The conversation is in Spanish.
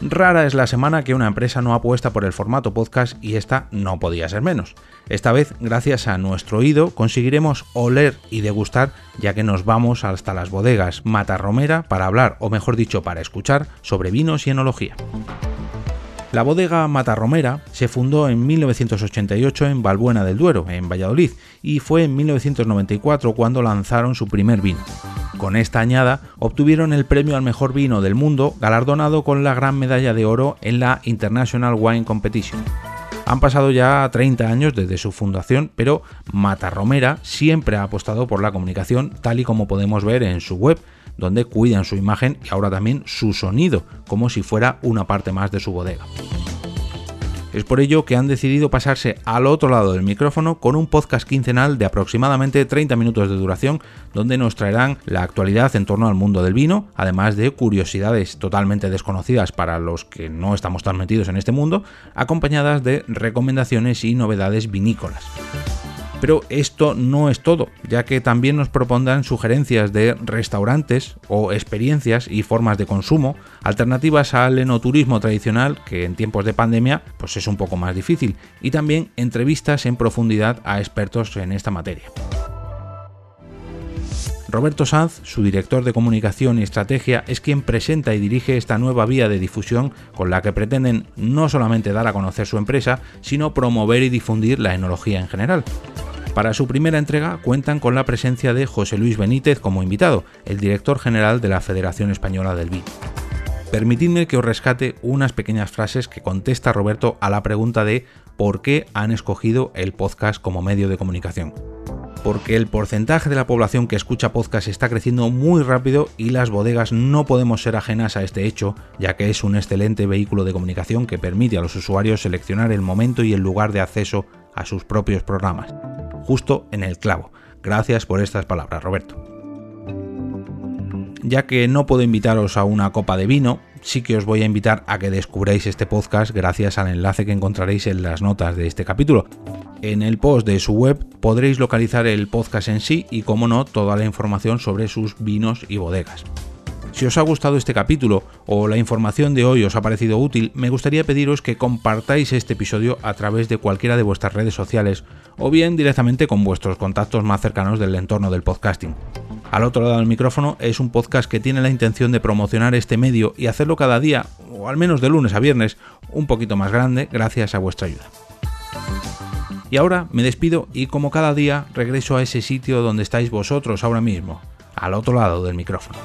Rara es la semana que una empresa no apuesta por el formato podcast y esta no podía ser menos. Esta vez, gracias a nuestro oído, conseguiremos oler y degustar ya que nos vamos hasta las bodegas Matarromera para hablar, o mejor dicho, para escuchar, sobre vinos y enología. La bodega Matarromera se fundó en 1988 en Balbuena del Duero, en Valladolid, y fue en 1994 cuando lanzaron su primer vino. Con esta añada obtuvieron el premio al mejor vino del mundo, galardonado con la gran medalla de oro en la International Wine Competition. Han pasado ya 30 años desde su fundación, pero Matarromera siempre ha apostado por la comunicación, tal y como podemos ver en su web, donde cuidan su imagen y ahora también su sonido, como si fuera una parte más de su bodega. Es por ello que han decidido pasarse al otro lado del micrófono con un podcast quincenal de aproximadamente 30 minutos de duración, donde nos traerán la actualidad en torno al mundo del vino, además de curiosidades totalmente desconocidas para los que no estamos tan metidos en este mundo, acompañadas de recomendaciones y novedades vinícolas. Pero esto no es todo, ya que también nos propondrán sugerencias de restaurantes o experiencias y formas de consumo, alternativas al enoturismo tradicional, que en tiempos de pandemia pues es un poco más difícil, y también entrevistas en profundidad a expertos en esta materia. Roberto Sanz, su director de comunicación y estrategia, es quien presenta y dirige esta nueva vía de difusión con la que pretenden no solamente dar a conocer su empresa, sino promover y difundir la enología en general. Para su primera entrega cuentan con la presencia de José Luis Benítez como invitado, el director general de la Federación Española del Vino. Permitidme que os rescate unas pequeñas frases que contesta Roberto a la pregunta de por qué han escogido el podcast como medio de comunicación. Porque el porcentaje de la población que escucha podcast está creciendo muy rápido y las bodegas no podemos ser ajenas a este hecho, ya que es un excelente vehículo de comunicación que permite a los usuarios seleccionar el momento y el lugar de acceso a sus propios programas justo en el clavo. Gracias por estas palabras, Roberto. Ya que no puedo invitaros a una copa de vino, sí que os voy a invitar a que descubráis este podcast gracias al enlace que encontraréis en las notas de este capítulo. En el post de su web podréis localizar el podcast en sí y, como no, toda la información sobre sus vinos y bodegas. Si os ha gustado este capítulo o la información de hoy os ha parecido útil, me gustaría pediros que compartáis este episodio a través de cualquiera de vuestras redes sociales o bien directamente con vuestros contactos más cercanos del entorno del podcasting. Al otro lado del micrófono es un podcast que tiene la intención de promocionar este medio y hacerlo cada día, o al menos de lunes a viernes, un poquito más grande gracias a vuestra ayuda. Y ahora me despido y como cada día regreso a ese sitio donde estáis vosotros ahora mismo, al otro lado del micrófono.